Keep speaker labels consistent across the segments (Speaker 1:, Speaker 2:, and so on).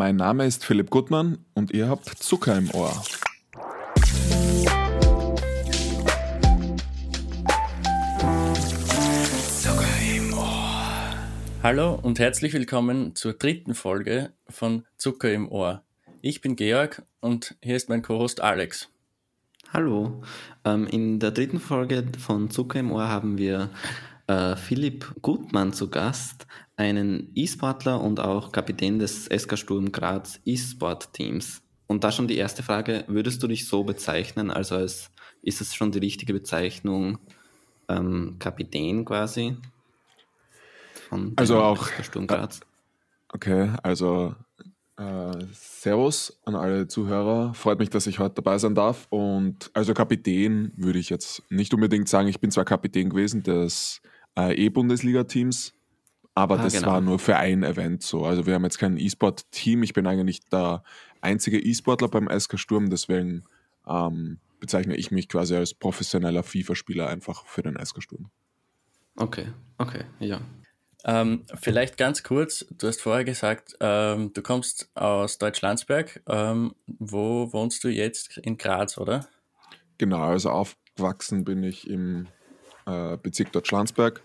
Speaker 1: Mein Name ist Philipp Gutmann und ihr habt Zucker im Ohr.
Speaker 2: Zucker im Ohr. Hallo und herzlich willkommen zur dritten Folge von Zucker im Ohr. Ich bin Georg und hier ist mein Co-Host Alex.
Speaker 3: Hallo. Ähm, in der dritten Folge von Zucker im Ohr haben wir äh, Philipp Gutmann zu Gast, einen E-Sportler und auch Kapitän des SK Sturm Graz E-Sport-Teams. Und da schon die erste Frage, würdest du dich so bezeichnen, also als, ist es schon die richtige Bezeichnung, ähm, Kapitän quasi?
Speaker 1: Von also auch Sturm Graz? Okay, also äh, servus an alle Zuhörer. Freut mich, dass ich heute dabei sein darf. Und also Kapitän würde ich jetzt nicht unbedingt sagen. Ich bin zwar Kapitän gewesen des äh, E-Bundesliga-Teams, aber ah, das genau. war nur für ein Event so. Also wir haben jetzt kein E-Sport-Team. Ich bin eigentlich der einzige E-Sportler beim SK Sturm, deswegen ähm, bezeichne ich mich quasi als professioneller FIFA-Spieler einfach für den SK Sturm.
Speaker 3: Okay, okay, ja.
Speaker 2: Ähm, vielleicht ganz kurz, du hast vorher gesagt, ähm, du kommst aus Deutschlandsberg. Ähm, wo wohnst du jetzt? In Graz, oder?
Speaker 1: Genau, also aufgewachsen bin ich im äh, Bezirk Deutschlandsberg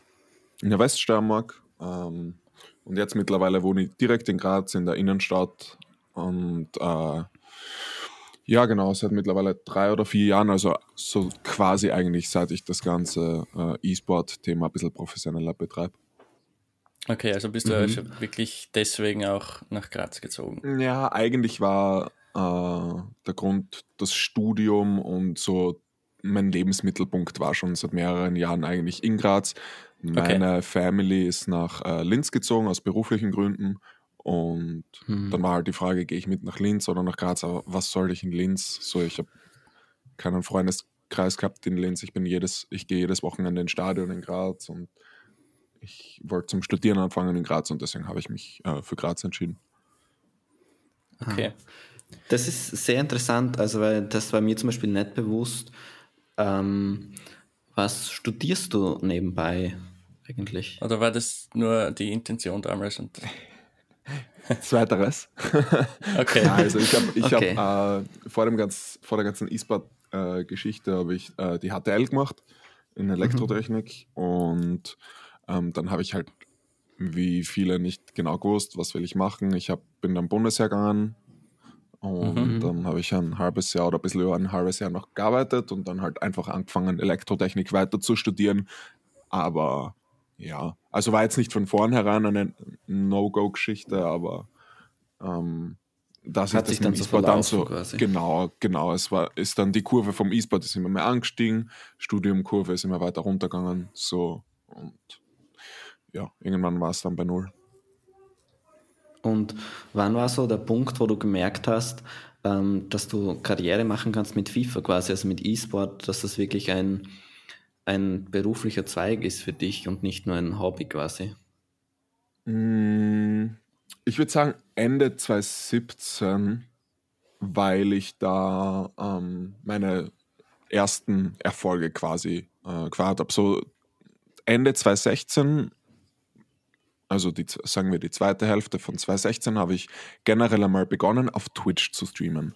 Speaker 1: in der Weststeiermark. Ähm, und jetzt mittlerweile wohne ich direkt in Graz in der Innenstadt. Und äh, ja, genau, seit mittlerweile drei oder vier Jahren, also so quasi eigentlich, seit ich das ganze äh, E-Sport-Thema ein bisschen professioneller betreibe.
Speaker 2: Okay, also bist du mhm. also wirklich deswegen auch nach Graz gezogen?
Speaker 1: Ja, eigentlich war äh, der Grund das Studium und so mein Lebensmittelpunkt war schon seit mehreren Jahren eigentlich in Graz. Meine okay. Family ist nach äh, Linz gezogen aus beruflichen Gründen und mhm. dann war halt die Frage, gehe ich mit nach Linz oder nach Graz? Aber was soll ich in Linz? So, ich habe keinen Freundeskreis gehabt in Linz. Ich bin jedes, ich gehe jedes Wochenende ins Stadion in Graz und ich wollte zum Studieren anfangen in Graz und deswegen habe ich mich äh, für Graz entschieden.
Speaker 3: Okay. Das ist sehr interessant, also weil das war mir zum Beispiel nicht bewusst. Ähm, was studierst du nebenbei eigentlich?
Speaker 2: Oder war das nur die Intention damals? Und
Speaker 1: Zweiteres.
Speaker 2: Okay.
Speaker 1: also ich habe ich okay. hab, äh, vor, vor der ganzen E-Sport-Geschichte äh, habe ich äh, die HTL gemacht in Elektrotechnik mhm. und ähm, dann habe ich halt wie viele nicht genau gewusst, was will ich machen. Ich hab, bin dann Bundesheer gegangen und mhm. dann habe ich ein halbes Jahr oder ein bisschen über ein halbes Jahr noch gearbeitet und dann halt einfach angefangen, Elektrotechnik weiter zu studieren. Aber ja, also war jetzt nicht von vornherein eine No-Go-Geschichte, aber ähm, dass Hat ich das sich dann, so dann so quasi. genau, genau, es war ist dann die Kurve vom E-Sport ist immer mehr angestiegen, Studiumkurve ist immer weiter runtergegangen, so und ja, irgendwann war es dann bei null.
Speaker 3: Und wann war so der Punkt, wo du gemerkt hast, ähm, dass du Karriere machen kannst mit FIFA quasi, also mit E-Sport, dass das wirklich ein, ein beruflicher Zweig ist für dich und nicht nur ein Hobby quasi?
Speaker 1: Mm, ich würde sagen Ende 2017, weil ich da ähm, meine ersten Erfolge quasi äh, gefeiert habe. So Ende 2016 also die, sagen wir die zweite Hälfte von 2016, habe ich generell einmal begonnen, auf Twitch zu streamen.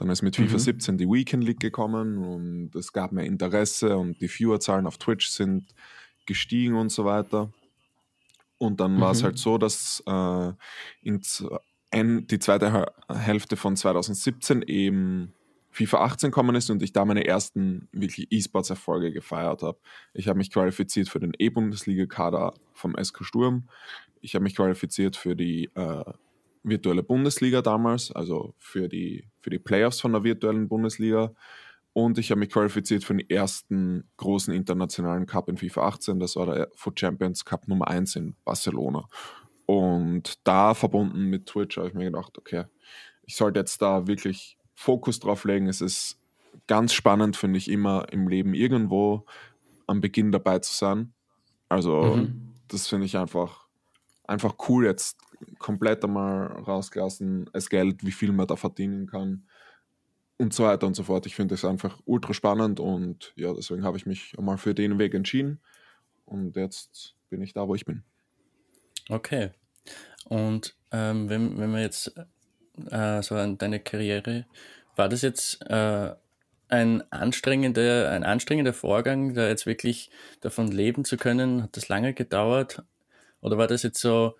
Speaker 1: Dann ist mit FIFA mhm. 17 die Weekend League gekommen und es gab mehr Interesse und die Viewerzahlen auf Twitch sind gestiegen und so weiter. Und dann mhm. war es halt so, dass äh, in, die zweite Hälfte von 2017 eben FIFA 18 gekommen ist und ich da meine ersten wirklich E-Sports-Erfolge gefeiert habe. Ich habe mich qualifiziert für den E-Bundesliga-Kader vom SK Sturm. Ich habe mich qualifiziert für die äh, virtuelle Bundesliga damals, also für die, für die Playoffs von der virtuellen Bundesliga. Und ich habe mich qualifiziert für den ersten großen internationalen Cup in FIFA 18. Das war der Foot Champions Cup Nummer 1 in Barcelona. Und da verbunden mit Twitch habe ich mir gedacht, okay, ich sollte jetzt da wirklich Fokus drauf legen. Es ist ganz spannend, finde ich, immer im Leben irgendwo am Beginn dabei zu sein. Also, mhm. das finde ich einfach, einfach cool, jetzt komplett einmal rausgelassen, das Geld, wie viel man da verdienen kann und so weiter und so fort. Ich finde das einfach ultra spannend und ja, deswegen habe ich mich einmal für den Weg entschieden und jetzt bin ich da, wo ich bin.
Speaker 2: Okay. Und ähm, wenn, wenn wir jetzt äh, so an deine Karriere. War das jetzt äh, ein anstrengender, ein anstrengender Vorgang, da jetzt wirklich davon leben zu können? Hat das lange gedauert? Oder war das jetzt so,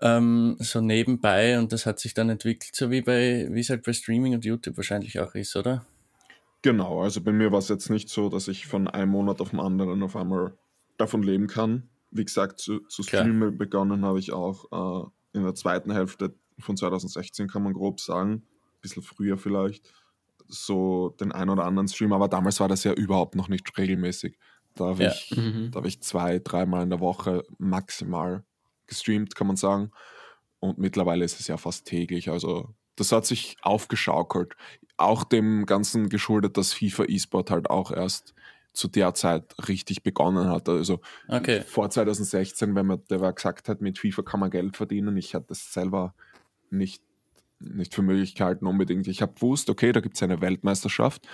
Speaker 2: ähm, so nebenbei und das hat sich dann entwickelt, so wie bei, wie es halt bei Streaming und YouTube wahrscheinlich auch ist, oder?
Speaker 1: Genau, also bei mir war es jetzt nicht so, dass ich von einem Monat auf den anderen auf einmal davon leben kann. Wie gesagt, zu, zu streamen begonnen habe ich auch äh, in der zweiten Hälfte von 2016, kann man grob sagen. Ein bisschen früher vielleicht. So den ein oder anderen Stream, aber damals war das ja überhaupt noch nicht regelmäßig. Da habe ja. ich, mhm. hab ich zwei, dreimal in der Woche maximal gestreamt, kann man sagen. Und mittlerweile ist es ja fast täglich. Also das hat sich aufgeschaukelt. Auch dem Ganzen geschuldet, dass FIFA E-Sport halt auch erst zu der Zeit richtig begonnen hat. Also okay. vor 2016, wenn man der gesagt hat, mit FIFA kann man Geld verdienen, ich hatte es selber nicht, nicht für Möglichkeiten unbedingt. Ich habe gewusst, okay, da gibt es eine Weltmeisterschaft,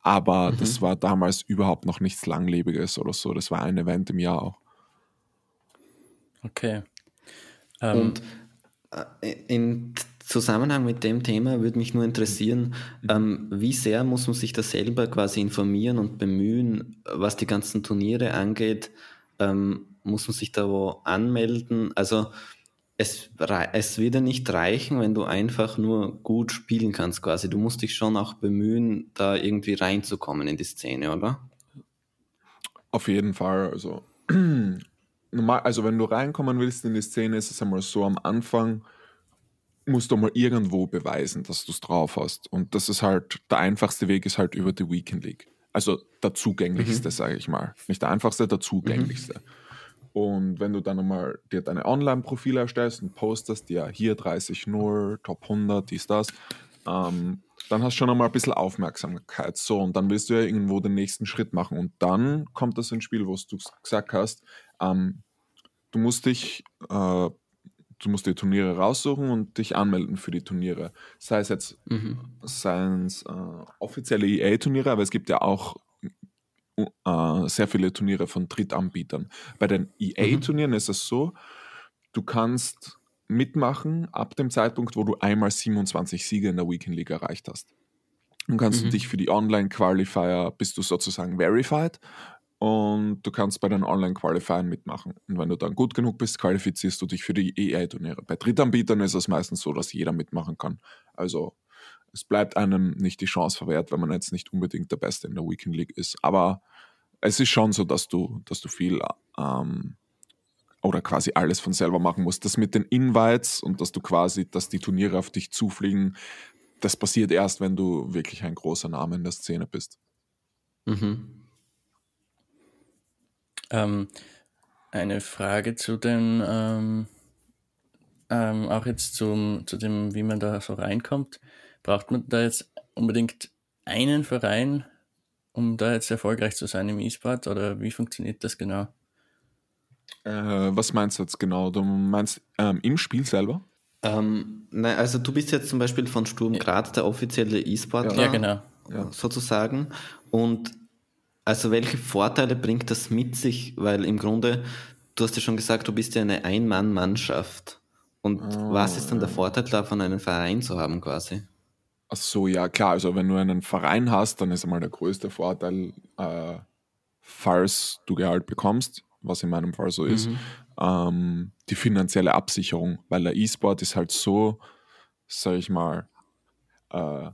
Speaker 1: aber mhm. das war damals überhaupt noch nichts Langlebiges oder so. Das war ein Event im Jahr auch.
Speaker 2: Okay.
Speaker 3: Ähm, Und äh, in Zusammenhang mit dem Thema würde mich nur interessieren, mhm. ähm, wie sehr muss man sich da selber quasi informieren und bemühen, was die ganzen Turniere angeht? Ähm, muss man sich da wo anmelden? Also es, es wird ja nicht reichen, wenn du einfach nur gut spielen kannst quasi. Du musst dich schon auch bemühen, da irgendwie reinzukommen in die Szene, oder?
Speaker 1: Auf jeden Fall. Also, normal, also wenn du reinkommen willst in die Szene, ist es einmal so am Anfang, musst du mal irgendwo beweisen, dass du es drauf hast. Und das ist halt, der einfachste Weg ist halt über die Weekend League. Also der zugänglichste, mhm. sage ich mal. Nicht der einfachste, der zugänglichste. Mhm. Und wenn du dann nochmal dir deine Online-Profile erstellst und postest, ja, hier 30-0, Top 100, dies, das, ähm, dann hast du schon einmal ein bisschen Aufmerksamkeit. So, und dann willst du ja irgendwo den nächsten Schritt machen. Und dann kommt das ins Spiel, wo du gesagt hast, ähm, du musst dich äh, du musst die Turniere raussuchen und dich anmelden für die Turniere. Sei es jetzt mhm. seien es äh, offizielle EA-Turniere, aber es gibt ja auch äh, sehr viele Turniere von Drittanbietern. Bei den EA-Turnieren mhm. ist es so, du kannst mitmachen ab dem Zeitpunkt, wo du einmal 27 Siege in der Weekend League erreicht hast. Dann kannst mhm. du dich für die Online-Qualifier, bist du sozusagen verified und du kannst bei den Online-Qualifiern mitmachen. Und wenn du dann gut genug bist, qualifizierst du dich für die EA-Turniere. Bei Drittanbietern ist es meistens so, dass jeder mitmachen kann. Also es bleibt einem nicht die Chance verwehrt, wenn man jetzt nicht unbedingt der Beste in der Weekend League ist. Aber es ist schon so, dass du, dass du viel ähm, oder quasi alles von selber machen musst. Das mit den Invites und dass du quasi, dass die Turniere auf dich zufliegen, das passiert erst, wenn du wirklich ein großer Name in der Szene bist.
Speaker 2: Mhm. Ähm, eine Frage zu den, ähm, ähm, auch jetzt zum, zu dem, wie man da so reinkommt. Braucht man da jetzt unbedingt einen Verein, um da jetzt erfolgreich zu sein im E-Sport oder wie funktioniert das genau?
Speaker 1: Äh, was meinst du jetzt genau? Du meinst ähm, im Spiel selber?
Speaker 3: Ähm, nein, also du bist jetzt zum Beispiel von Sturm Graz der offizielle E-Sportler.
Speaker 2: Ja, genau.
Speaker 3: Sozusagen. Und also welche Vorteile bringt das mit sich? Weil im Grunde, du hast ja schon gesagt, du bist ja eine Ein-Mann-Mannschaft. Und oh, was ist dann der Vorteil davon, einen Verein zu haben quasi?
Speaker 1: Ach so, ja klar. Also wenn du einen Verein hast, dann ist einmal der größte Vorteil, äh, falls du Gehalt bekommst, was in meinem Fall so ist, mhm. ähm, die finanzielle Absicherung. Weil der E-Sport ist halt so, sag ich mal, äh,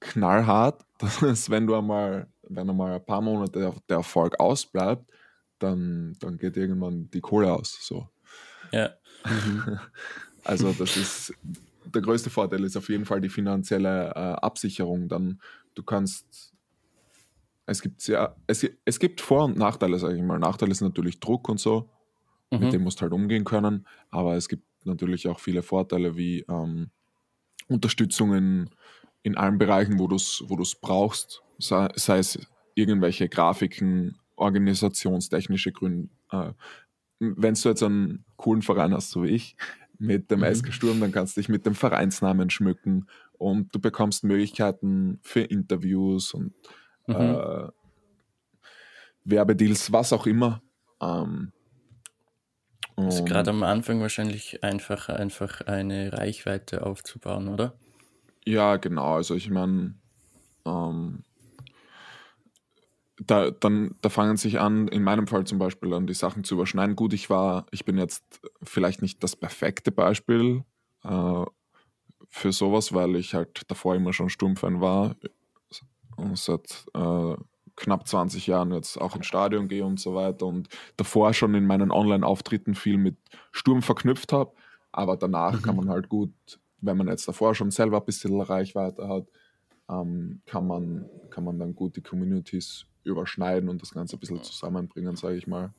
Speaker 1: knallhart, dass wenn du einmal wenn einmal ein paar Monate der, der Erfolg ausbleibt, dann, dann geht irgendwann die Kohle aus. So.
Speaker 2: Ja.
Speaker 1: also das ist der größte Vorteil ist auf jeden Fall die finanzielle äh, Absicherung. Dann du kannst es gibt sehr, es, es gibt Vor- und Nachteile, sage ich mal. Nachteil ist natürlich Druck und so, mhm. mit dem musst du halt umgehen können. Aber es gibt natürlich auch viele Vorteile wie ähm, Unterstützung in, in allen Bereichen, wo du es wo brauchst sei, sei es irgendwelche Grafiken, organisationstechnische Gründe. Äh, wenn du jetzt einen coolen Verein hast, so wie ich, mit dem mhm. SK Sturm, dann kannst du dich mit dem Vereinsnamen schmücken und du bekommst Möglichkeiten für Interviews und mhm. äh, Werbedeals, was auch immer. Ähm,
Speaker 2: ist gerade am Anfang wahrscheinlich einfach, einfach eine Reichweite aufzubauen, oder?
Speaker 1: Ja, genau. Also ich meine, ähm, da, dann, da fangen sich an, in meinem Fall zum Beispiel, an die Sachen zu überschneiden. Gut, ich war, ich bin jetzt vielleicht nicht das perfekte Beispiel äh, für sowas, weil ich halt davor immer schon Sturmfan war und seit äh, knapp 20 Jahren jetzt auch ins Stadion gehe und so weiter und davor schon in meinen Online-Auftritten viel mit Sturm verknüpft habe. Aber danach mhm. kann man halt gut, wenn man jetzt davor schon selber ein bisschen Reichweite hat, ähm, kann, man, kann man dann gut die Communities überschneiden und das Ganze ein bisschen zusammenbringen, sage ich mal.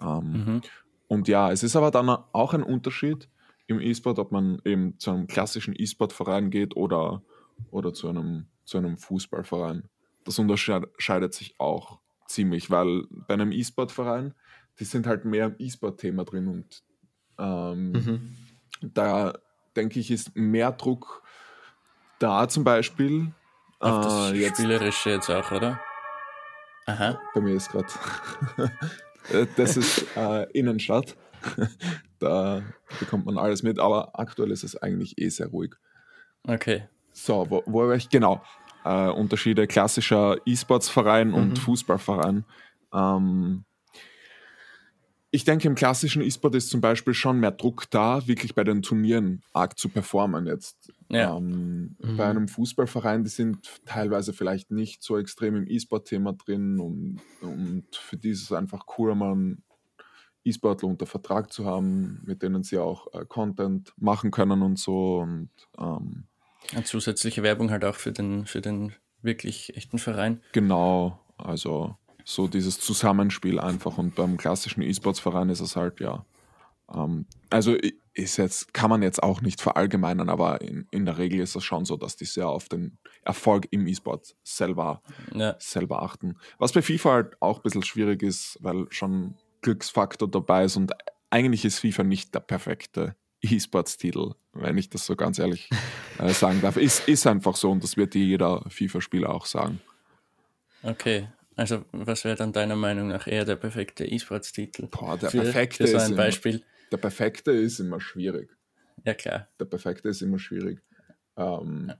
Speaker 1: Ähm, mhm. Und ja, es ist aber dann auch ein Unterschied im E-Sport, ob man eben zu einem klassischen E-Sport-Verein geht oder, oder zu, einem, zu einem Fußballverein. Das unterscheidet sich auch ziemlich, weil bei einem E-Sport-Verein, die sind halt mehr im E-Sport-Thema drin und ähm, mhm. da denke ich, ist mehr Druck da zum Beispiel.
Speaker 2: Auf das äh, jetzt, Spielerische jetzt auch, oder?
Speaker 1: Aha. Bei mir ist gerade. das ist äh, Innenstadt. da bekommt man alles mit, aber aktuell ist es eigentlich eh sehr ruhig.
Speaker 2: Okay.
Speaker 1: So, wo, wo war ich? Genau. Äh, Unterschiede klassischer E-Sports-Verein und mhm. Fußballverein. Ähm, ich denke, im klassischen E-Sport ist zum Beispiel schon mehr Druck da, wirklich bei den Turnieren arg zu performen jetzt. Ja. Ähm, mhm. Bei einem Fußballverein, die sind teilweise vielleicht nicht so extrem im E-Sport-Thema drin und, und für die ist es einfach cool, einen E-Sportler unter Vertrag zu haben, mit denen sie auch äh, Content machen können und so. Und, ähm,
Speaker 2: Eine zusätzliche Werbung halt auch für den, für den wirklich echten Verein.
Speaker 1: Genau, also so dieses Zusammenspiel einfach. Und beim klassischen E-Sports-Verein ist es halt, ja. Ähm, also ist jetzt, kann man jetzt auch nicht verallgemeinern, aber in, in der Regel ist es schon so, dass die sehr auf den Erfolg im E-Sport selber, ja. selber achten. Was bei FIFA halt auch ein bisschen schwierig ist, weil schon Glücksfaktor dabei ist und eigentlich ist FIFA nicht der perfekte E-Sports-Titel, wenn ich das so ganz ehrlich äh, sagen darf. Ist, ist einfach so und das wird jeder FIFA-Spieler auch sagen.
Speaker 2: Okay, also, was wäre dann deiner Meinung nach eher der perfekte E-Sports-Titel?
Speaker 1: Boah, der für, perfekte
Speaker 2: für so ein ist Beispiel.
Speaker 1: Immer, der perfekte ist immer schwierig.
Speaker 2: Ja, klar.
Speaker 1: Der perfekte ist immer schwierig. Ähm, ja.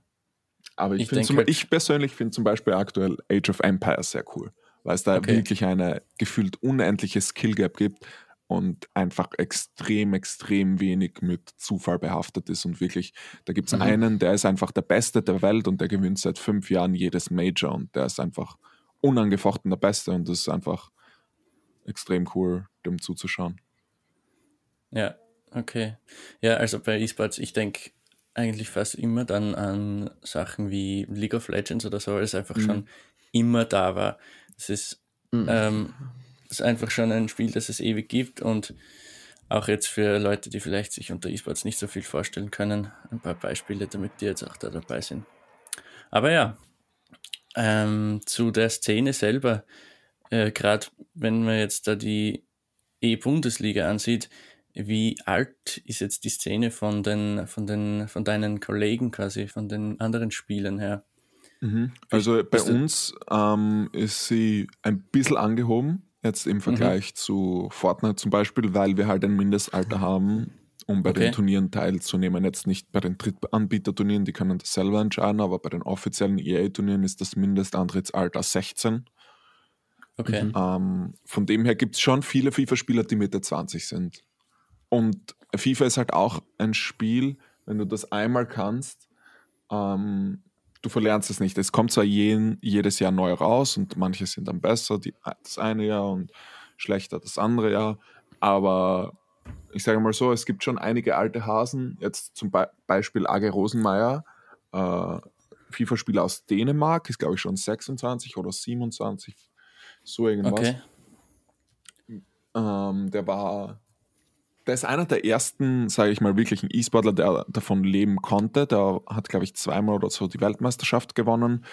Speaker 1: Aber ich, ich, zum, halt, ich persönlich finde zum Beispiel aktuell Age of Empires sehr cool, weil es da okay. wirklich eine gefühlt unendliche Skill Gap gibt und einfach extrem, extrem wenig mit Zufall behaftet ist. Und wirklich, da gibt es mhm. einen, der ist einfach der Beste der Welt und der gewinnt seit fünf Jahren jedes Major und der ist einfach unangefochten der Beste und das ist einfach extrem cool, dem zuzuschauen.
Speaker 2: Ja, okay. Ja, also bei E-Sports, ich denke eigentlich fast immer dann an Sachen wie League of Legends oder so, weil es einfach mhm. schon immer da war. Es ist, mhm. ähm, ist einfach schon ein Spiel, das es ewig gibt und auch jetzt für Leute, die vielleicht sich unter E-Sports nicht so viel vorstellen können, ein paar Beispiele, damit die jetzt auch da dabei sind. Aber ja, ähm, zu der Szene selber, äh, gerade wenn man jetzt da die E-Bundesliga ansieht, wie alt ist jetzt die Szene von den, von den, von deinen Kollegen quasi, von den anderen Spielern her?
Speaker 1: Mhm. Also bei uns ähm, ist sie ein bisschen angehoben, jetzt im Vergleich mhm. zu Fortnite zum Beispiel, weil wir halt ein Mindestalter haben, um bei okay. den Turnieren teilzunehmen. Jetzt nicht bei den Drittanbieterturnieren, die können das selber entscheiden, aber bei den offiziellen EA-Turnieren ist das Mindestantrittsalter 16.
Speaker 2: Okay.
Speaker 1: Mhm. Ähm, von dem her gibt es schon viele FIFA-Spieler, die Mitte 20 sind. Und FIFA ist halt auch ein Spiel, wenn du das einmal kannst, ähm, du verlernst es nicht. Es kommt zwar jeden, jedes Jahr neu raus und manche sind dann besser die, das eine Jahr und schlechter das andere Jahr, aber ich sage mal so, es gibt schon einige alte Hasen, jetzt zum Be Beispiel Age Rosenmeier, äh, FIFA-Spieler aus Dänemark, ist glaube ich schon 26 oder 27, so irgendwas. Okay. Ähm, der war, der ist einer der ersten, sage ich mal, wirklichen E-Sportler, der davon leben konnte. Der hat, glaube ich, zweimal oder so die Weltmeisterschaft gewonnen.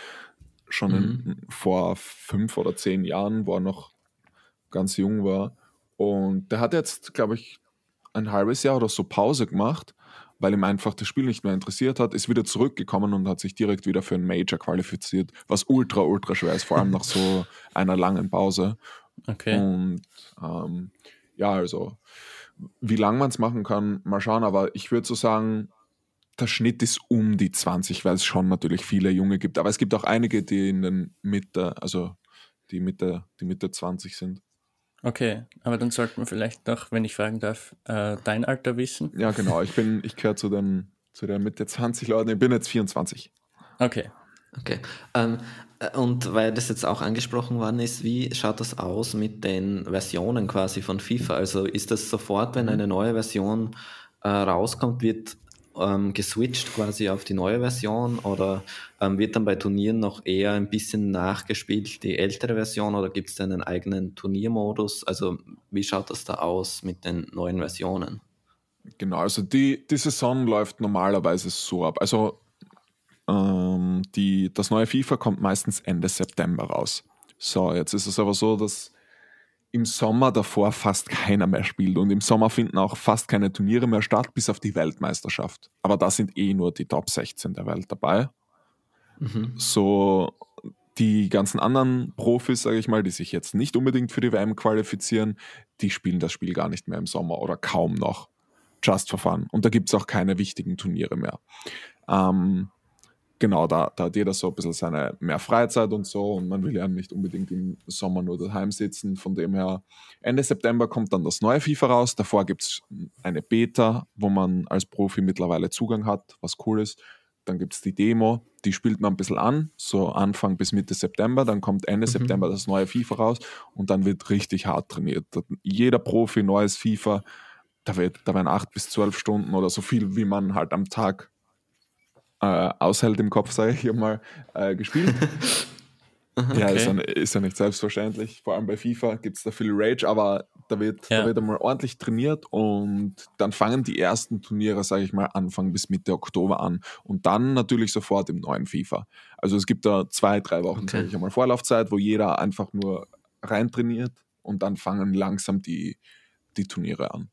Speaker 1: Schon mhm. in, vor fünf oder zehn Jahren, wo er noch ganz jung war. Und der hat jetzt, glaube ich, ein halbes Jahr oder so Pause gemacht, weil ihm einfach das Spiel nicht mehr interessiert hat, ist wieder zurückgekommen und hat sich direkt wieder für ein Major qualifiziert, was ultra, ultra schwer ist, vor allem nach so einer langen Pause.
Speaker 2: Okay.
Speaker 1: Und ähm, ja, also wie lange man es machen kann, mal schauen, aber ich würde so sagen, der Schnitt ist um die 20, weil es schon natürlich viele Junge gibt. Aber es gibt auch einige, die in den Mitte, also die Mitte, die Mitte 20 sind.
Speaker 2: Okay, aber dann sollten wir vielleicht noch, wenn ich fragen darf, äh, dein Alter wissen.
Speaker 1: Ja, genau. Ich bin, ich gehöre zu den, zu den Mitte 20 Leuten. Ich bin jetzt 24.
Speaker 2: Okay.
Speaker 3: Okay. Ähm, äh, und weil das jetzt auch angesprochen worden ist, wie schaut das aus mit den Versionen quasi von FIFA? Also ist das sofort, wenn eine neue Version äh, rauskommt, wird ähm, geswitcht quasi auf die neue Version oder ähm, wird dann bei Turnieren noch eher ein bisschen nachgespielt, die ältere Version oder gibt es einen eigenen Turniermodus? Also wie schaut das da aus mit den neuen Versionen?
Speaker 1: Genau, also die, die Saison läuft normalerweise so ab. Also ähm, die, das neue FIFA kommt meistens Ende September raus. So, jetzt ist es aber so, dass im Sommer davor fast keiner mehr spielt und im Sommer finden auch fast keine Turniere mehr statt, bis auf die Weltmeisterschaft. Aber da sind eh nur die Top 16 der Welt dabei. Mhm. So die ganzen anderen Profis, sage ich mal, die sich jetzt nicht unbedingt für die WM qualifizieren, die spielen das Spiel gar nicht mehr im Sommer oder kaum noch. Just for fun. Und da gibt es auch keine wichtigen Turniere mehr. Ähm, genau, da, da hat jeder so ein bisschen seine mehr Freizeit und so und man will ja nicht unbedingt im Sommer nur daheim sitzen. Von dem her, Ende September kommt dann das neue FIFA raus. Davor gibt es eine Beta, wo man als Profi mittlerweile Zugang hat, was cool ist. Dann gibt es die Demo, die spielt man ein bisschen an, so Anfang bis Mitte September. Dann kommt Ende mhm. September das neue FIFA raus und dann wird richtig hart trainiert. Jeder Profi, neues FIFA, da, wird, da werden acht bis zwölf Stunden oder so viel, wie man halt am Tag äh, aushält im Kopf, sage ich hier mal, äh, gespielt. okay. Ja, ist ja, ist ja, nicht selbstverständlich. Vor allem bei FIFA gibt es da viel Rage, aber da wird, ja. da wird einmal ordentlich trainiert und dann fangen die ersten Turniere, sage ich mal, Anfang bis Mitte Oktober an und dann natürlich sofort im neuen FIFA. Also es gibt da zwei, drei Wochen, okay. sage ich einmal, Vorlaufzeit, wo jeder einfach nur rein trainiert und dann fangen langsam die, die Turniere an.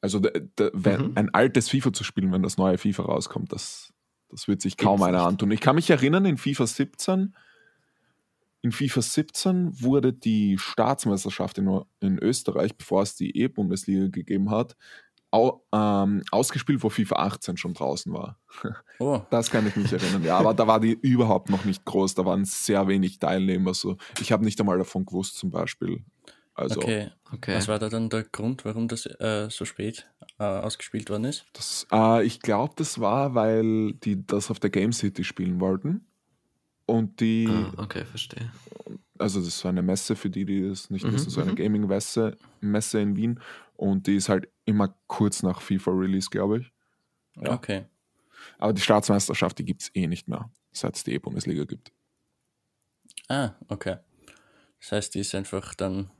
Speaker 1: Also de, de, mhm. ein altes FIFA zu spielen, wenn das neue FIFA rauskommt, das, das wird sich kaum Gibt's einer nicht. antun. Ich kann mich erinnern, in FIFA 17, in FIFA 17 wurde die Staatsmeisterschaft in, in Österreich, bevor es die E-Bundesliga gegeben hat, au, ähm, ausgespielt, wo FIFA 18 schon draußen war. Oh. Das kann ich mich erinnern, ja. Aber da war die überhaupt noch nicht groß, da waren sehr wenig Teilnehmer. So. Ich habe nicht einmal davon gewusst, zum Beispiel. Also,
Speaker 2: okay. okay. Was war da dann der Grund, warum das äh, so spät äh, ausgespielt worden ist?
Speaker 1: Das, äh, ich glaube, das war, weil die das auf der Game City spielen wollten. Und die.
Speaker 3: Ah, okay, verstehe.
Speaker 1: Also, das war eine Messe, für die, die das nicht mhm, wissen, so eine mhm. Gaming-Messe Messe in Wien. Und die ist halt immer kurz nach FIFA-Release, glaube ich.
Speaker 2: Ja. Okay.
Speaker 1: Aber die Staatsmeisterschaft, die gibt es eh nicht mehr, seit es die E-Bundesliga gibt.
Speaker 2: Ah, okay. Das heißt, die ist einfach dann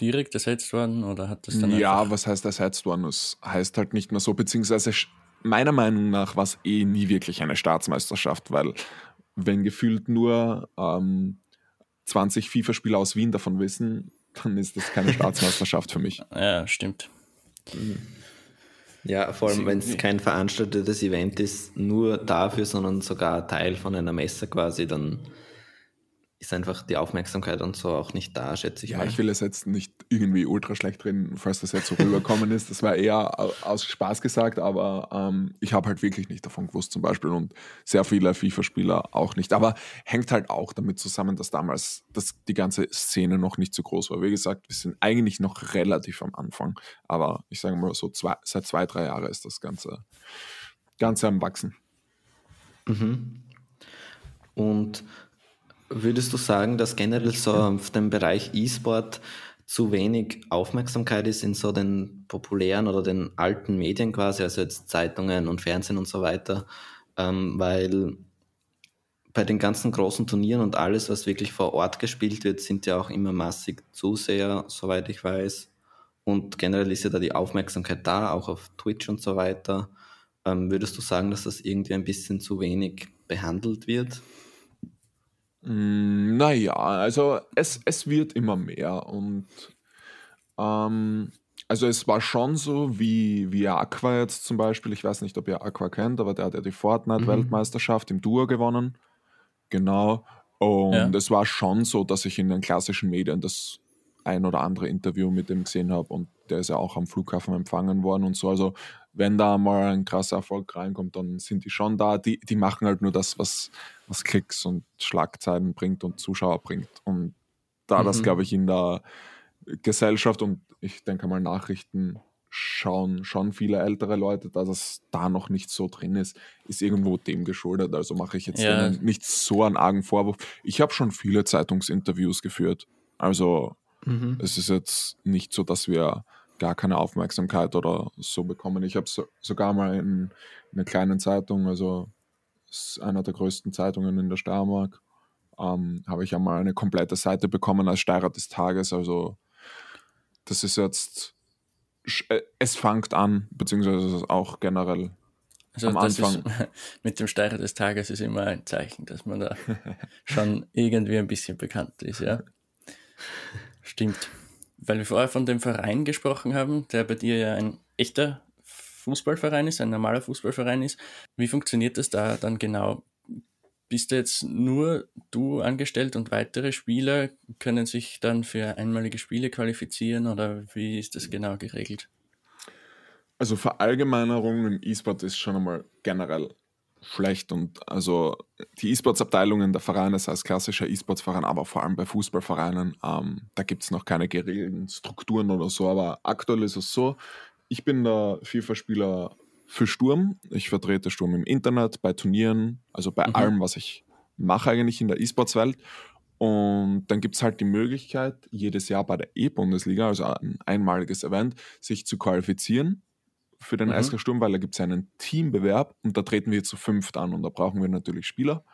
Speaker 2: direkt ersetzt worden oder hat das dann
Speaker 1: Ja, was heißt ersetzt worden? Das heißt halt nicht mehr so, beziehungsweise meiner Meinung nach war es eh nie wirklich eine Staatsmeisterschaft, weil wenn gefühlt nur ähm, 20 FIFA-Spieler aus Wien davon wissen, dann ist das keine Staatsmeisterschaft für mich.
Speaker 2: Ja, stimmt.
Speaker 3: Ja, vor allem, wenn es kein veranstaltetes Event ist, nur dafür, sondern sogar Teil von einer Messe quasi, dann ist einfach die Aufmerksamkeit und so auch nicht da, schätze ich
Speaker 1: ja,
Speaker 3: mal.
Speaker 1: ich will es jetzt nicht irgendwie ultra schlecht reden, falls das jetzt so rüberkommen ist. Das war eher aus Spaß gesagt, aber ähm, ich habe halt wirklich nicht davon gewusst zum Beispiel und sehr viele FIFA-Spieler auch nicht. Aber hängt halt auch damit zusammen, dass damals dass die ganze Szene noch nicht so groß war. Wie gesagt, wir sind eigentlich noch relativ am Anfang, aber ich sage mal so zwei, seit zwei, drei Jahren ist das Ganze, Ganze am Wachsen.
Speaker 3: Mhm. Und Würdest du sagen, dass generell so auf dem Bereich E-Sport zu wenig Aufmerksamkeit ist in so den populären oder den alten Medien quasi, also jetzt Zeitungen und Fernsehen und so weiter, ähm, weil bei den ganzen großen Turnieren und alles, was wirklich vor Ort gespielt wird, sind ja auch immer massig Zuseher, soweit ich weiß. Und generell ist ja da die Aufmerksamkeit da, auch auf Twitch und so weiter. Ähm, würdest du sagen, dass das irgendwie ein bisschen zu wenig behandelt wird?
Speaker 1: Mm, naja, also es, es wird immer mehr und ähm, also es war schon so, wie, wie Aqua jetzt zum Beispiel, ich weiß nicht, ob ihr Aqua kennt, aber der hat ja die Fortnite-Weltmeisterschaft mhm. im Duo gewonnen. Genau. Und ja. es war schon so, dass ich in den klassischen Medien das ein oder andere Interview mit dem gesehen habe und der ist ja auch am Flughafen empfangen worden und so. Also wenn da mal ein krasser Erfolg reinkommt, dann sind die schon da. Die, die machen halt nur das, was, was Klicks und Schlagzeilen bringt und Zuschauer bringt. Und da mhm. das, glaube ich, in der Gesellschaft und ich denke mal Nachrichten schauen schon viele ältere Leute, dass es da noch nicht so drin ist, ist irgendwo dem geschuldet. Also mache ich jetzt ja. nicht so einen argen Vorwurf. Ich habe schon viele Zeitungsinterviews geführt. Also mhm. es ist jetzt nicht so, dass wir gar keine Aufmerksamkeit oder so bekommen. Ich habe so, sogar mal in, in einer kleinen Zeitung, also einer der größten Zeitungen in der Steiermark, ähm, habe ich einmal eine komplette Seite bekommen als Steirer des Tages. Also das ist jetzt äh, es fängt an, beziehungsweise auch generell also am Anfang.
Speaker 2: Ist, mit dem Steiger des Tages ist immer ein Zeichen, dass man da schon irgendwie ein bisschen bekannt ist, ja. Stimmt. Weil wir vorher von dem Verein gesprochen haben, der bei dir ja ein echter Fußballverein ist, ein normaler Fußballverein ist. Wie funktioniert das da dann genau? Bist du jetzt nur du angestellt und weitere Spieler können sich dann für einmalige Spiele qualifizieren oder wie ist das genau geregelt?
Speaker 1: Also Verallgemeinerung im E-Sport ist schon einmal generell schlecht und also die E-Sports-Abteilungen der Vereine, das heißt klassischer E-Sports-Verein, aber vor allem bei Fußballvereinen, ähm, da gibt es noch keine geregelten Strukturen oder so, aber aktuell ist es so, ich bin der FIFA-Spieler für Sturm. Ich vertrete Sturm im Internet, bei Turnieren, also bei mhm. allem, was ich mache eigentlich in der E-Sports-Welt. Und dann gibt es halt die Möglichkeit, jedes Jahr bei der E-Bundesliga, also ein einmaliges Event, sich zu qualifizieren für den mhm. SK Sturm, weil da gibt es einen Teambewerb und da treten wir zu fünft an und da brauchen wir natürlich Spieler.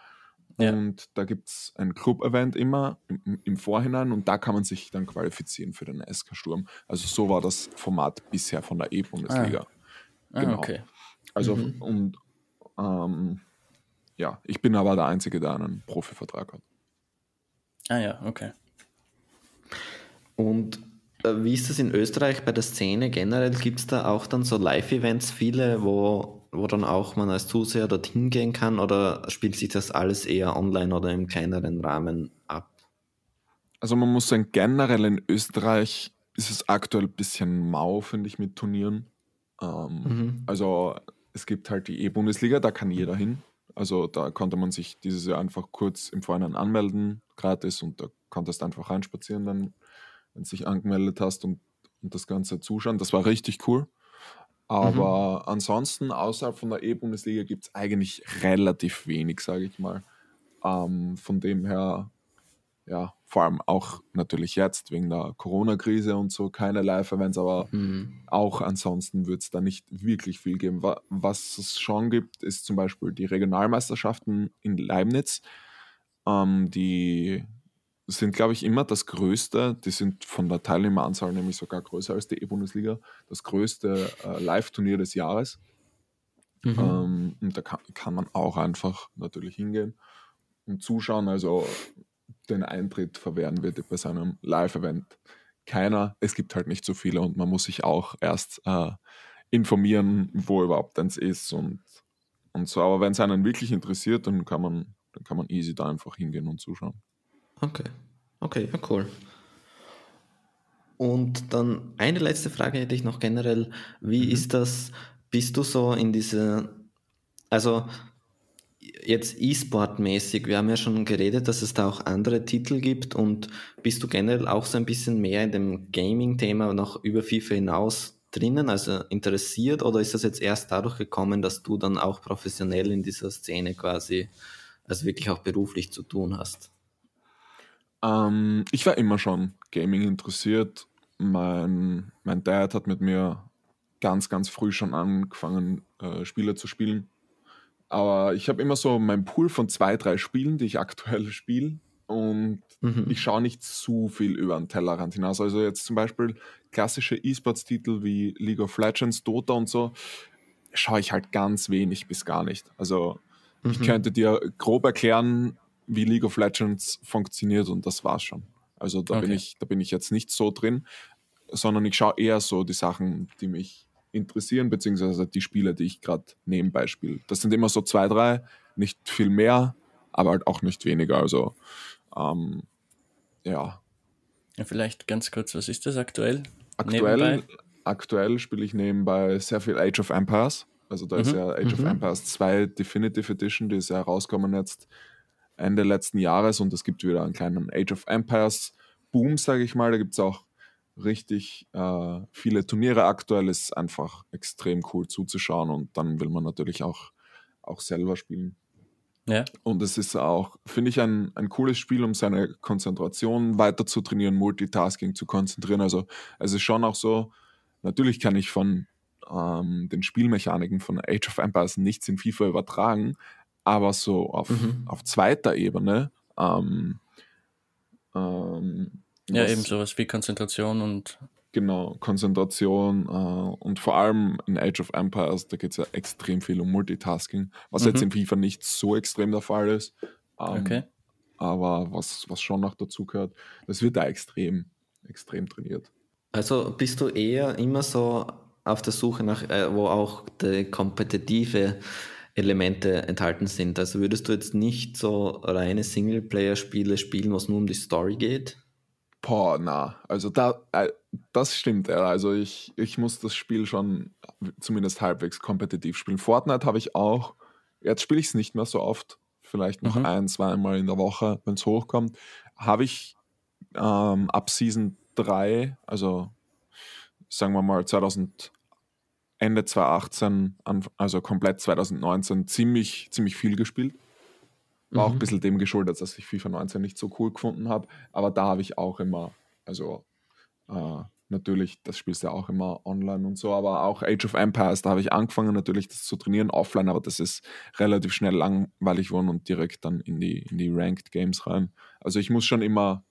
Speaker 1: Ja. Und da gibt es ein Club-Event immer im, im, Vorhinein und da kann man sich dann qualifizieren für den SK Sturm. Also so war das Format bisher von der E-Bundesliga. Ah.
Speaker 2: Ah, genau. okay.
Speaker 1: Also mhm. und ähm, ja, ich bin aber der Einzige, der einen Profivertrag hat.
Speaker 2: Ah ja, okay.
Speaker 3: Und wie ist das in Österreich bei der Szene generell? Gibt es da auch dann so Live-Events, viele, wo, wo dann auch man als Zuseher dorthin gehen kann oder spielt sich das alles eher online oder im kleineren Rahmen ab?
Speaker 1: Also man muss sagen, generell in Österreich ist es aktuell ein bisschen mau, finde ich, mit Turnieren. Ähm, mhm. Also es gibt halt die E-Bundesliga, da kann jeder hin. Also da konnte man sich dieses Jahr einfach kurz im Vorhinein anmelden, gratis, und da konntest du einfach reinspazieren, dann, wenn du dich angemeldet hast und, und das Ganze zuschauen. Das war richtig cool. Aber mhm. ansonsten, außerhalb von der E-Bundesliga gibt es eigentlich relativ wenig, sage ich mal. Ähm, von dem her ja, vor allem auch natürlich jetzt wegen der Corona-Krise und so keine Live-Events, aber mhm. auch ansonsten wird es da nicht wirklich viel geben. Was es schon gibt, ist zum Beispiel die Regionalmeisterschaften in Leibniz. Ähm, die sind, glaube ich, immer das größte, die sind von der Teilnehmeranzahl nämlich sogar größer als die E-Bundesliga, das größte äh, Live-Turnier des Jahres. Mhm. Ähm, und da kann, kann man auch einfach natürlich hingehen und zuschauen. Also den Eintritt verwehren wird bei seinem Live-Event keiner. Es gibt halt nicht so viele und man muss sich auch erst äh, informieren, wo überhaupt eins ist und, und so. Aber wenn es einen wirklich interessiert, dann kann man, dann kann man easy da einfach hingehen und zuschauen.
Speaker 3: Okay. Okay, ja, cool. Und dann eine letzte Frage hätte ich noch generell. Wie mhm. ist das? Bist du so in diese, also jetzt E-Sport-mäßig, wir haben ja schon geredet, dass es da auch andere Titel gibt und bist du generell auch so ein bisschen mehr in dem Gaming-Thema noch über FIFA hinaus drinnen, also interessiert oder ist das jetzt erst dadurch gekommen, dass du dann auch professionell in dieser Szene quasi, also wirklich auch beruflich zu tun hast?
Speaker 1: Ähm, ich war immer schon Gaming interessiert. Mein, mein Dad hat mit mir ganz, ganz früh schon angefangen, äh, Spiele zu spielen aber ich habe immer so meinen Pool von zwei, drei Spielen, die ich aktuell spiele. Und mhm. ich schaue nicht zu viel über den Tellerrand hinaus. Also jetzt zum Beispiel klassische E-Sports-Titel wie League of Legends, Dota und so, schaue ich halt ganz wenig bis gar nicht. Also mhm. ich könnte dir grob erklären, wie League of Legends funktioniert und das war's schon. Also da, okay. bin ich, da bin ich jetzt nicht so drin, sondern ich schaue eher so die Sachen, die mich interessieren, beziehungsweise die Spiele, die ich gerade nebenbei spiele. Das sind immer so zwei, drei, nicht viel mehr, aber halt auch nicht weniger. Also ähm, ja.
Speaker 2: ja. Vielleicht ganz kurz, was ist das aktuell?
Speaker 1: Aktuell, aktuell spiele ich nebenbei sehr viel Age of Empires. Also da ist
Speaker 2: Mhm.
Speaker 1: ja Age of
Speaker 3: Mhm.
Speaker 1: Empires 2 Definitive Edition, die ist ja herausgekommen jetzt Ende letzten Jahres und es gibt wieder einen kleinen Age of Empires Boom, sage ich mal. Da gibt es auch richtig äh, viele Turniere aktuell. Ist einfach extrem cool zuzuschauen und dann will man natürlich auch, auch selber spielen.
Speaker 2: Ja.
Speaker 1: Und es ist auch, finde ich, ein, ein cooles Spiel, um seine Konzentration weiter zu trainieren, Multitasking zu konzentrieren. Also es ist schon auch so, natürlich kann ich von ähm, den Spielmechaniken von Age of Empires nichts in FIFA übertragen, aber so auf,
Speaker 3: Mhm.
Speaker 1: auf zweiter Ebene, ähm, ähm,
Speaker 2: Ja, eben sowas wie Konzentration und
Speaker 1: Genau, Konzentration äh, und vor allem in Age of Empires, da geht es ja extrem viel um Multitasking, was jetzt
Speaker 2: Mhm.
Speaker 1: in FIFA nicht so extrem der Fall ist. Ähm,
Speaker 2: okay.
Speaker 1: Aber was, was schon noch dazu gehört, das wird da extrem, extrem trainiert.
Speaker 3: Also bist du eher immer so auf der Suche nach, äh, wo auch die kompetitive Elemente enthalten sind. Also würdest du jetzt nicht so reine Singleplayer-Spiele spielen, wo es nur um die Story geht?
Speaker 1: Boah, na, also da, äh, das stimmt, ja. Also ich, ich muss das Spiel schon zumindest halbwegs kompetitiv spielen. Fortnite habe ich auch, jetzt spiele ich es nicht mehr so oft, vielleicht noch
Speaker 2: Mhm.
Speaker 1: ein, zweimal in der Woche, wenn es hochkommt. Habe ich ähm, ab Season 3, also sagen wir mal 2000, Ende 2018, an- also komplett 2019, ziemlich, ziemlich viel gespielt. War auch ein
Speaker 3: Mhm.
Speaker 1: bisschen dem geschuldet, dass ich FIFA 19 nicht so cool gefunden habe. Aber da habe ich auch immer, also äh, natürlich, das spielst du ja auch immer online und so, aber auch Age of Empires, da habe ich angefangen natürlich das zu trainieren offline, aber das ist relativ schnell langweilig geworden und direkt dann in die, in die Ranked Games rein. Also ich muss schon immer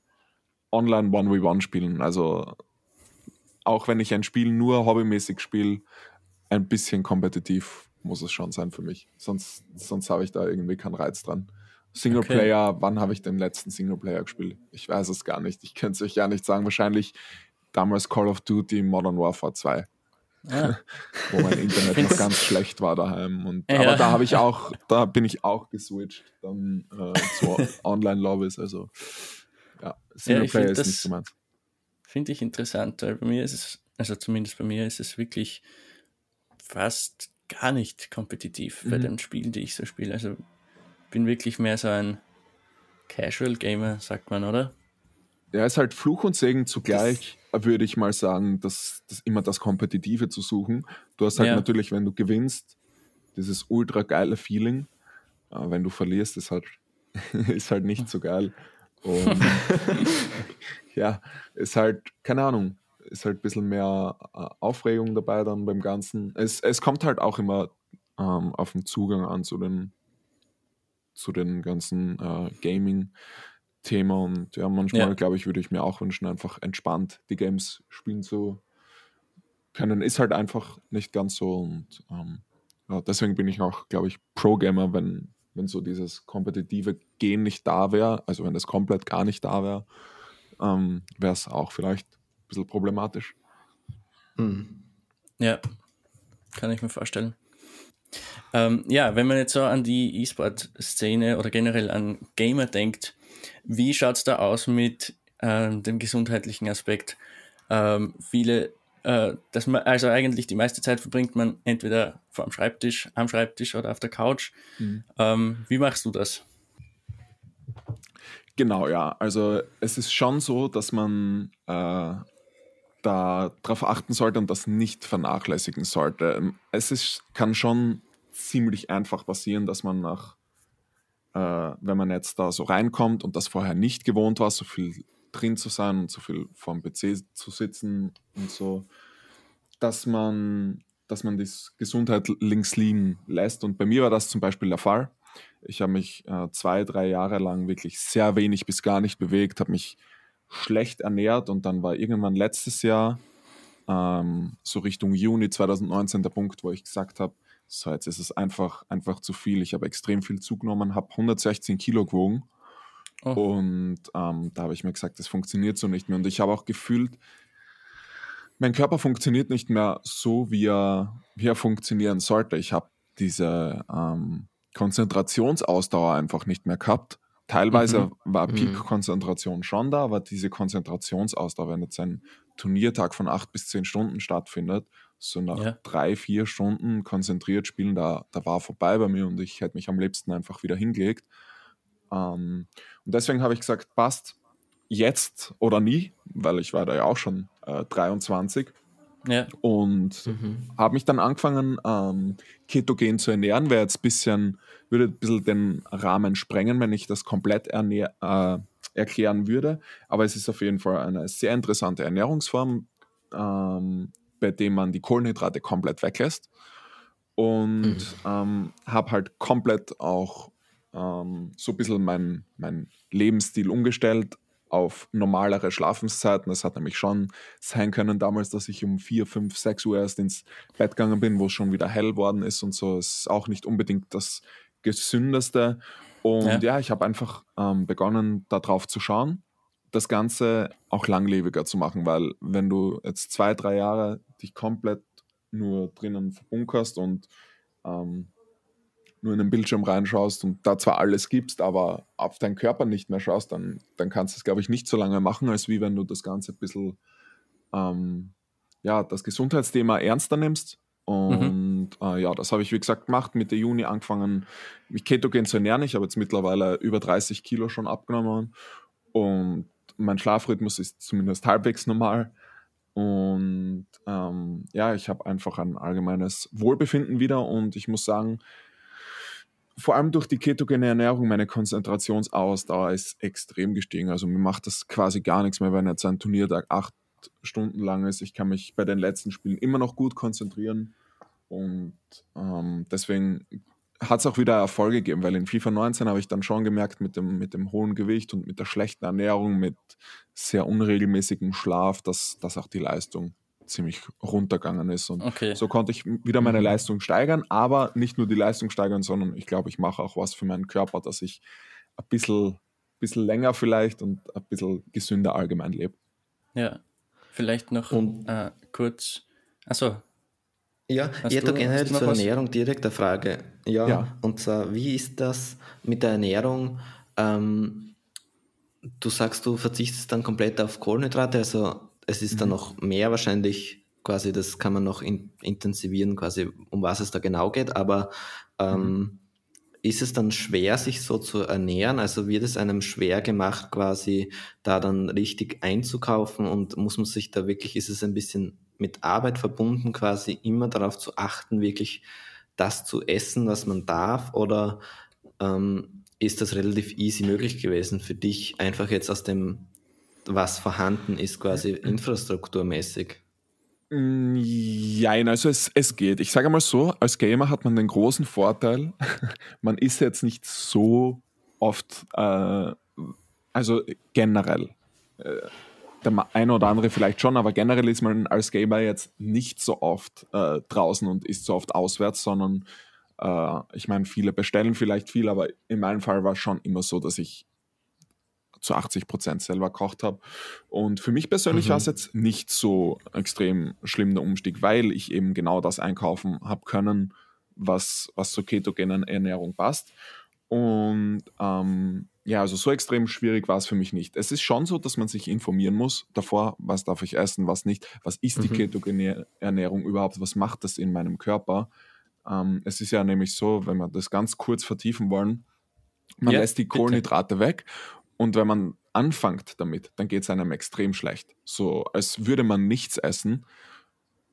Speaker 1: online 1v1 spielen. Also auch wenn ich ein Spiel nur hobbymäßig spiele, ein bisschen kompetitiv muss es schon sein für mich. Sonst, sonst habe ich da irgendwie keinen Reiz dran. Singleplayer, wann habe ich den letzten Singleplayer gespielt? Ich weiß es gar nicht. Ich könnte es euch gar nicht sagen. Wahrscheinlich damals Call of Duty Modern Warfare 2,
Speaker 2: Ah,
Speaker 1: wo mein Internet noch ganz schlecht war daheim. Und,
Speaker 2: Ja.
Speaker 1: Aber da habe ich auch, da bin ich auch geswitcht dann äh, zu Online-Lobbys. Also ja, Singleplayer
Speaker 2: find
Speaker 1: ist
Speaker 2: das-
Speaker 1: nicht so meins.
Speaker 2: Finde ich interessant, weil bei mir ist es, also zumindest bei mir ist es wirklich fast gar nicht kompetitiv bei
Speaker 1: Mhm.
Speaker 2: den Spielen, die ich so spiele. Also bin wirklich mehr so ein Casual Gamer, sagt man, oder?
Speaker 1: Ja, ist halt Fluch und Segen zugleich, würde ich mal sagen, dass das immer das Kompetitive zu suchen. Du hast halt
Speaker 2: Ja.
Speaker 1: natürlich, wenn du gewinnst, dieses ultra geile Feeling. Aber wenn du verlierst, ist halt, ist halt nicht so geil. Und ja, ist halt, keine Ahnung, ist halt ein bisschen mehr äh, Aufregung dabei dann beim Ganzen. Es, es kommt halt auch immer ähm, auf den Zugang an zu den, zu den ganzen äh, Gaming-Thema und ja, manchmal,
Speaker 2: Ja.
Speaker 1: glaube ich, würde ich mir auch wünschen, einfach entspannt die Games spielen zu können. Ist halt einfach nicht ganz so und ähm, ja, deswegen bin ich auch, glaube ich, Pro-Gamer, wenn, wenn so dieses kompetitive Gehen nicht da wäre, also wenn das komplett gar nicht da wäre, ähm, wäre es auch vielleicht bisschen problematisch.
Speaker 3: Hm.
Speaker 2: Ja, kann ich mir vorstellen. Ähm, ja, wenn man jetzt so an die E-Sport-Szene oder generell an Gamer denkt, wie schaut es da aus mit ähm, dem gesundheitlichen Aspekt? Ähm, viele, äh, dass man, also eigentlich die meiste Zeit verbringt man entweder vor dem Schreibtisch, am Schreibtisch oder auf der Couch. Ähm, wie machst du das?
Speaker 1: Genau, ja. Also es ist schon so, dass man äh, darauf achten sollte und das nicht vernachlässigen sollte. Ähm, Es ist, kann schon ziemlich einfach passieren, dass man nach, äh, wenn man jetzt da so reinkommt und das vorher nicht gewohnt war, so viel drin zu sein und so viel vorm PC zu sitzen und so, dass man, dass man das Gesundheit links liegen lässt. Und bei mir war das zum Beispiel der Fall. Ich habe mich äh, zwei, drei Jahre lang wirklich sehr wenig bis gar nicht bewegt, habe mich schlecht ernährt und dann war irgendwann letztes Jahr, ähm, so Richtung Juni 2019, der Punkt, wo ich gesagt habe, so jetzt ist es einfach, einfach zu viel. Ich habe extrem viel zugenommen, habe 116 Kilo gewogen
Speaker 2: Oh.
Speaker 1: und ähm, da habe ich mir gesagt, das funktioniert so nicht mehr. Und ich habe auch gefühlt, mein Körper funktioniert nicht mehr so, wie er, wie er funktionieren sollte. Ich habe diese ähm, Konzentrationsausdauer einfach nicht mehr gehabt. Teilweise mhm. war mhm. Peak-Konzentration schon da, aber diese Konzentrationsausdauer, wenn jetzt ein Turniertag von acht bis zehn Stunden stattfindet, so nach ja. drei, vier Stunden konzentriert spielen, da, da war vorbei bei mir und ich hätte mich am liebsten einfach wieder hingelegt. Ähm, und deswegen habe ich gesagt, passt jetzt oder nie, weil ich war da ja auch schon äh, 23. Ja. Und mhm. habe mich dann angefangen, ähm, ketogen zu ernähren. Wäre jetzt ein bisschen, würde ein bisschen den Rahmen sprengen, wenn ich das komplett ernähr, äh, erklären würde. Aber es ist auf jeden Fall eine sehr interessante Ernährungsform, ähm, bei dem man die Kohlenhydrate komplett weglässt. Und mhm. ähm, habe halt komplett auch ähm, so ein bisschen meinen mein Lebensstil umgestellt auf normalere Schlafenszeiten. Das hat nämlich schon sein können damals, dass ich um 4, 5, 6 Uhr erst ins Bett gegangen bin, wo es schon wieder hell worden ist und so. Das ist auch nicht unbedingt das Gesündeste. Und ja, ja ich habe einfach ähm, begonnen, darauf zu schauen, das Ganze auch langlebiger zu machen, weil wenn du jetzt zwei, drei Jahre dich komplett nur drinnen verbunkerst und ähm, nur in den Bildschirm reinschaust und da zwar alles gibst, aber auf deinen Körper nicht mehr schaust, dann, dann kannst du es, glaube ich, nicht so lange machen, als wie wenn du das Ganze ein bisschen, ähm, ja, das Gesundheitsthema ernster nimmst. Und mhm. äh, ja, das habe ich, wie gesagt, gemacht. Mitte Juni angefangen, mich ketogen zu ernähren. Ich habe jetzt mittlerweile über 30 Kilo schon abgenommen und mein Schlafrhythmus ist zumindest halbwegs normal. Und ähm, ja, ich habe einfach ein allgemeines Wohlbefinden wieder und ich muss sagen, vor allem durch die ketogene Ernährung, meine Konzentrationsausdauer ist extrem gestiegen. Also mir macht das quasi gar nichts mehr, wenn jetzt ein Turniertag acht Stunden lang ist. Ich kann mich bei den letzten Spielen immer noch gut konzentrieren. Und ähm, deswegen hat es auch wieder Erfolge gegeben, weil in FIFA 19 habe ich dann schon gemerkt, mit dem, mit dem hohen Gewicht und mit der schlechten Ernährung, mit sehr unregelmäßigem Schlaf, dass, dass auch die Leistung ziemlich runtergegangen ist. Und okay. so konnte ich wieder meine mhm. Leistung steigern, aber nicht nur die Leistung steigern, sondern ich glaube, ich mache auch was für meinen Körper, dass ich ein bisschen, bisschen länger vielleicht und ein bisschen gesünder allgemein lebe.
Speaker 2: Ja, vielleicht noch und, äh, kurz. Achso.
Speaker 3: Ja, ich hätte generell zur was? Ernährung direkt eine Frage. Ja, ja, und zwar, wie ist das mit der Ernährung? Ähm, du sagst, du verzichtest dann komplett auf Kohlenhydrate, also es ist mhm. dann noch mehr wahrscheinlich, quasi, das kann man noch in, intensivieren, quasi, um was es da genau geht, aber ähm, mhm. ist es dann schwer, sich so zu ernähren? Also wird es einem schwer gemacht, quasi da dann richtig einzukaufen und muss man sich da wirklich, ist es ein bisschen mit Arbeit verbunden, quasi immer darauf zu achten, wirklich das zu essen, was man darf? Oder ähm, ist das relativ easy möglich gewesen für dich, einfach jetzt aus dem was vorhanden ist, quasi infrastrukturmäßig?
Speaker 1: Ja, also es, es geht. Ich sage mal so, als Gamer hat man den großen Vorteil, man ist jetzt nicht so oft, äh, also generell, äh, der eine oder andere vielleicht schon, aber generell ist man als Gamer jetzt nicht so oft äh, draußen und ist so oft auswärts, sondern äh, ich meine, viele bestellen vielleicht viel, aber in meinem Fall war es schon immer so, dass ich zu 80 Prozent selber kocht habe. Und für mich persönlich mhm. war es jetzt nicht so extrem schlimm der Umstieg, weil ich eben genau das einkaufen habe können, was, was zur ketogenen Ernährung passt. Und ähm, ja, also so extrem schwierig war es für mich nicht. Es ist schon so, dass man sich informieren muss davor, was darf ich essen, was nicht, was ist die mhm. ketogene Ernährung überhaupt, was macht das in meinem Körper. Ähm, es ist ja nämlich so, wenn wir das ganz kurz vertiefen wollen, man ja, lässt die Kohlenhydrate bitte. weg und wenn man anfängt damit, dann geht es einem extrem schlecht. So als würde man nichts essen.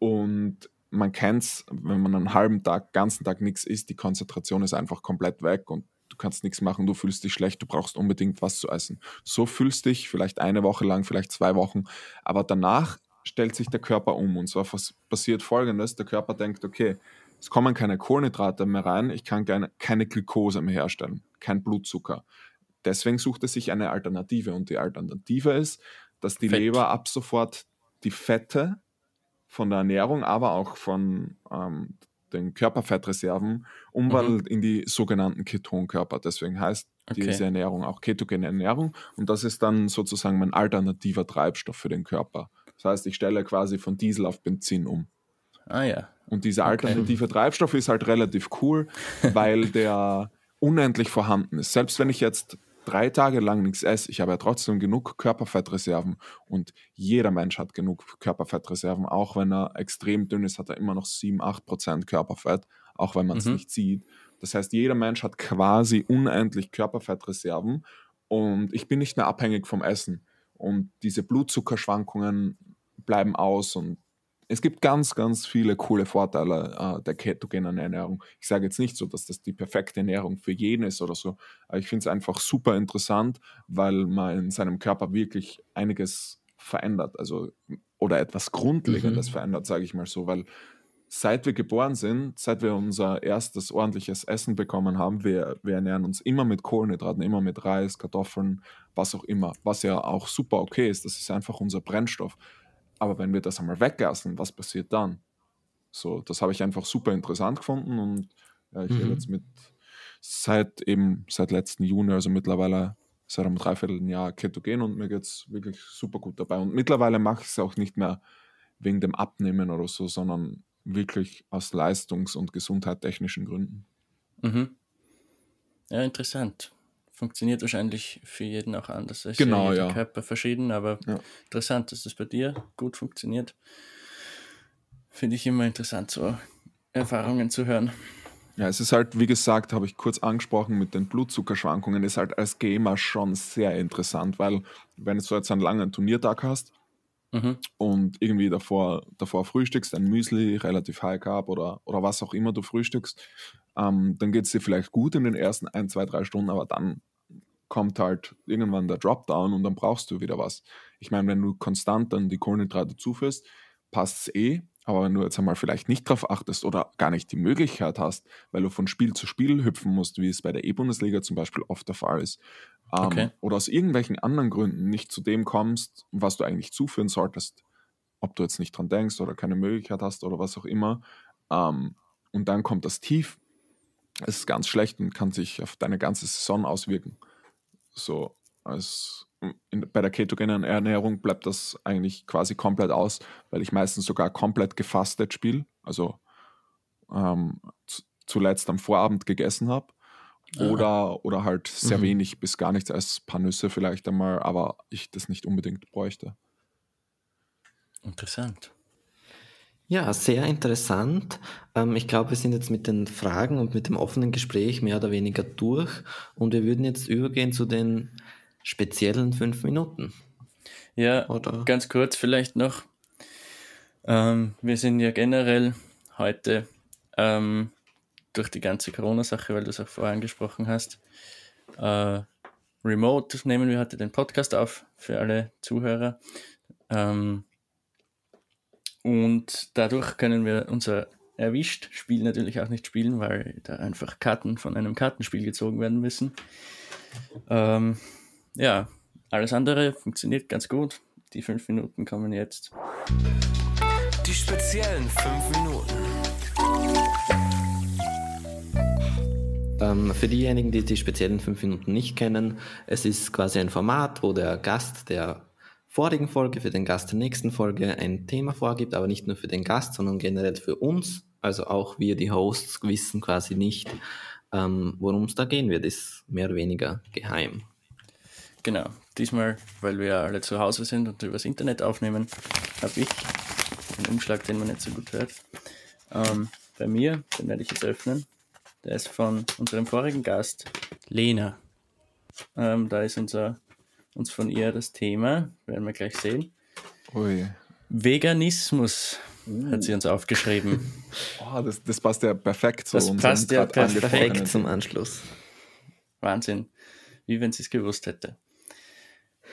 Speaker 1: Und man kennt es, wenn man einen halben Tag, ganzen Tag nichts isst, die Konzentration ist einfach komplett weg und du kannst nichts machen, du fühlst dich schlecht, du brauchst unbedingt was zu essen. So fühlst dich vielleicht eine Woche lang, vielleicht zwei Wochen, aber danach stellt sich der Körper um und zwar passiert folgendes, der Körper denkt, okay, es kommen keine Kohlenhydrate mehr rein, ich kann keine, keine mehr herstellen, kein Blutzucker. Deswegen sucht er sich eine Alternative und die Alternative ist, dass die Fett. Leber ab sofort die Fette von der Ernährung, aber auch von ähm, den Körperfettreserven umwandelt mhm. in die sogenannten Ketonkörper. Deswegen heißt okay. diese Ernährung auch ketogene Ernährung und das ist dann sozusagen mein alternativer Treibstoff für den Körper. Das heißt, ich stelle quasi von Diesel auf Benzin um.
Speaker 2: Ah ja.
Speaker 1: Und dieser alternative okay. Treibstoff ist halt relativ cool, weil der unendlich vorhanden ist. Selbst wenn ich jetzt drei Tage lang nichts esse, ich habe ja trotzdem genug Körperfettreserven und jeder Mensch hat genug Körperfettreserven. Auch wenn er extrem dünn ist, hat er immer noch 7, 8 Prozent Körperfett, auch wenn man es mhm. nicht sieht. Das heißt, jeder Mensch hat quasi unendlich Körperfettreserven und ich bin nicht mehr abhängig vom Essen. Und diese Blutzuckerschwankungen bleiben aus und es gibt ganz, ganz viele coole Vorteile äh, der ketogenen Ernährung. Ich sage jetzt nicht so, dass das die perfekte Ernährung für jeden ist oder so, aber ich finde es einfach super interessant, weil man in seinem Körper wirklich einiges verändert, also oder etwas Grundlegendes mhm. verändert, sage ich mal so, weil seit wir geboren sind, seit wir unser erstes ordentliches Essen bekommen haben, wir, wir ernähren uns immer mit Kohlenhydraten, immer mit Reis, Kartoffeln, was auch immer, was ja auch super okay ist. Das ist einfach unser Brennstoff. Aber wenn wir das einmal weglassen, was passiert dann? So, das habe ich einfach super interessant gefunden und ja, ich mhm. jetzt mit seit eben seit letzten Juni, also mittlerweile seit einem Dreivierteljahr ketogen und mir geht es wirklich super gut dabei. Und mittlerweile mache ich es auch nicht mehr wegen dem Abnehmen oder so, sondern wirklich aus leistungs- und gesundheitstechnischen Gründen.
Speaker 2: Mhm. Ja, interessant. Funktioniert wahrscheinlich für jeden auch anders.
Speaker 1: Es genau,
Speaker 2: ist
Speaker 1: ja.
Speaker 2: Körper verschieden, aber ja. interessant, dass das bei dir gut funktioniert. Finde ich immer interessant, so Erfahrungen zu hören.
Speaker 1: Ja, es ist halt, wie gesagt, habe ich kurz angesprochen mit den Blutzuckerschwankungen, ist halt als Gamer schon sehr interessant, weil wenn du jetzt einen langen Turniertag hast, mhm. und irgendwie davor, davor frühstückst, ein Müsli, relativ High Carb oder, oder was auch immer du frühstückst, ähm, dann geht es dir vielleicht gut in den ersten ein, zwei, drei Stunden, aber dann kommt halt irgendwann der Dropdown und dann brauchst du wieder was. Ich meine, wenn du konstant dann die Kohlenhydrate zuführst, passt es eh, aber wenn du jetzt einmal vielleicht nicht darauf achtest oder gar nicht die Möglichkeit hast, weil du von Spiel zu Spiel hüpfen musst, wie es bei der E-Bundesliga zum Beispiel oft der Fall ist, ähm, okay. oder aus irgendwelchen anderen Gründen nicht zu dem kommst, was du eigentlich zuführen solltest, ob du jetzt nicht dran denkst oder keine Möglichkeit hast oder was auch immer, ähm, und dann kommt das Tief, ist ganz schlecht und kann sich auf deine ganze Saison auswirken. So, als in, bei der ketogenen Ernährung bleibt das eigentlich quasi komplett aus, weil ich meistens sogar komplett gefastet spiele, also ähm, zuletzt am Vorabend gegessen habe. Oder, oder halt sehr mhm. wenig bis gar nichts als ein paar Nüsse vielleicht einmal, aber ich das nicht unbedingt bräuchte.
Speaker 2: Interessant.
Speaker 3: Ja, sehr interessant. Ähm, ich glaube, wir sind jetzt mit den Fragen und mit dem offenen Gespräch mehr oder weniger durch und wir würden jetzt übergehen zu den speziellen fünf Minuten.
Speaker 2: Ja, Oder? ganz kurz vielleicht noch. Ähm, wir sind ja generell heute ähm, durch die ganze Corona-Sache, weil du es auch vorher angesprochen hast, äh, remote nehmen wir heute den Podcast auf für alle Zuhörer. Ähm, und dadurch können wir unser erwischt Spiel natürlich auch nicht spielen, weil da einfach Karten von einem Kartenspiel gezogen werden müssen. Ähm, ja, alles andere funktioniert ganz gut. Die fünf Minuten kommen jetzt.
Speaker 4: Die speziellen fünf Minuten.
Speaker 3: Ähm, für diejenigen, die die speziellen fünf Minuten nicht kennen, es ist quasi ein Format, wo der Gast der vorigen Folge für den Gast der nächsten Folge ein Thema vorgibt, aber nicht nur für den Gast, sondern generell für uns. Also auch wir, die Hosts, wissen quasi nicht, ähm, worum es da gehen wird. Ist mehr oder weniger geheim.
Speaker 2: Genau. Diesmal, weil wir alle zu Hause sind und übers Internet aufnehmen, habe ich einen Umschlag, den man nicht so gut hört. Ähm, bei mir, den werde ich jetzt öffnen. Der ist von unserem vorigen Gast, Lena. Ähm, da ist unser, uns von ihr das Thema, werden wir gleich sehen.
Speaker 1: Ui.
Speaker 2: Veganismus uh. hat sie uns aufgeschrieben.
Speaker 1: Oh, das, das passt ja perfekt
Speaker 3: zu Das passt ja perfekt zum Anschluss.
Speaker 2: Wahnsinn. Wie wenn sie es gewusst hätte.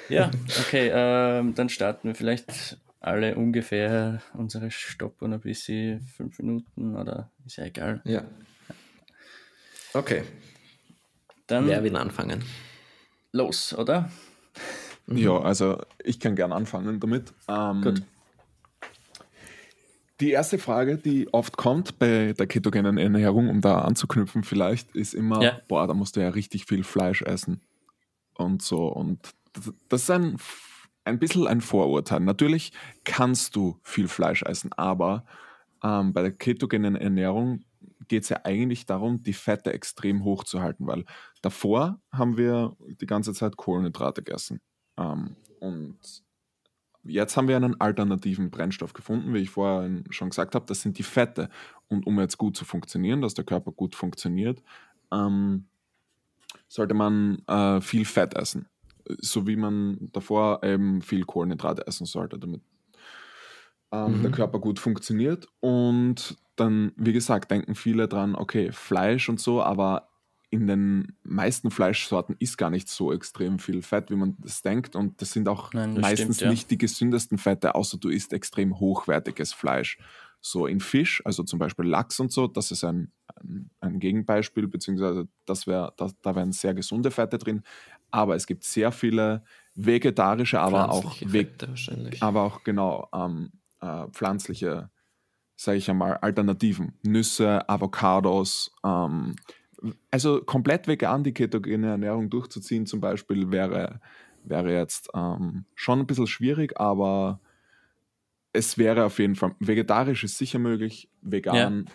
Speaker 2: Ja, okay, ähm, dann starten wir vielleicht alle ungefähr unsere Stopp und ein bisschen fünf Minuten oder ist ja egal.
Speaker 3: Ja. Okay. Dann Wer will anfangen?
Speaker 2: Los, oder?
Speaker 1: Mhm. Ja, also ich kann gern anfangen damit. Ähm, Gut. Die erste Frage, die oft kommt bei der ketogenen Ernährung, um da anzuknüpfen vielleicht, ist immer, ja. boah, da musst du ja richtig viel Fleisch essen und so. Und das ist ein, ein bisschen ein Vorurteil. Natürlich kannst du viel Fleisch essen, aber ähm, bei der ketogenen Ernährung geht es ja eigentlich darum, die Fette extrem hoch zu halten, weil davor haben wir die ganze Zeit Kohlenhydrate gegessen. Ähm, und jetzt haben wir einen alternativen Brennstoff gefunden, wie ich vorher schon gesagt habe, das sind die Fette. Und um jetzt gut zu funktionieren, dass der Körper gut funktioniert, ähm, sollte man äh, viel Fett essen. So wie man davor eben viel Kohlenhydrate essen sollte, damit ähm, mhm. der Körper gut funktioniert. Und dann, wie gesagt, denken viele dran, okay, Fleisch und so, aber in den meisten Fleischsorten ist gar nicht so extrem viel Fett, wie man das denkt. Und das sind auch Nein, das meistens stimmt, ja. nicht die gesündesten Fette, außer du isst extrem hochwertiges Fleisch. So in Fisch, also zum Beispiel Lachs und so, das ist ein, ein, ein Gegenbeispiel, beziehungsweise das wär, das, da wären sehr gesunde Fette drin. Aber es gibt sehr viele vegetarische, aber auch, aber auch genau ähm, äh, pflanzliche, sage ich einmal, Alternativen. Nüsse, Avocados. Ähm, also komplett vegan die ketogene Ernährung durchzuziehen zum Beispiel wäre, wäre jetzt ähm, schon ein bisschen schwierig, aber es wäre auf jeden Fall, vegetarisch ist sicher möglich, vegan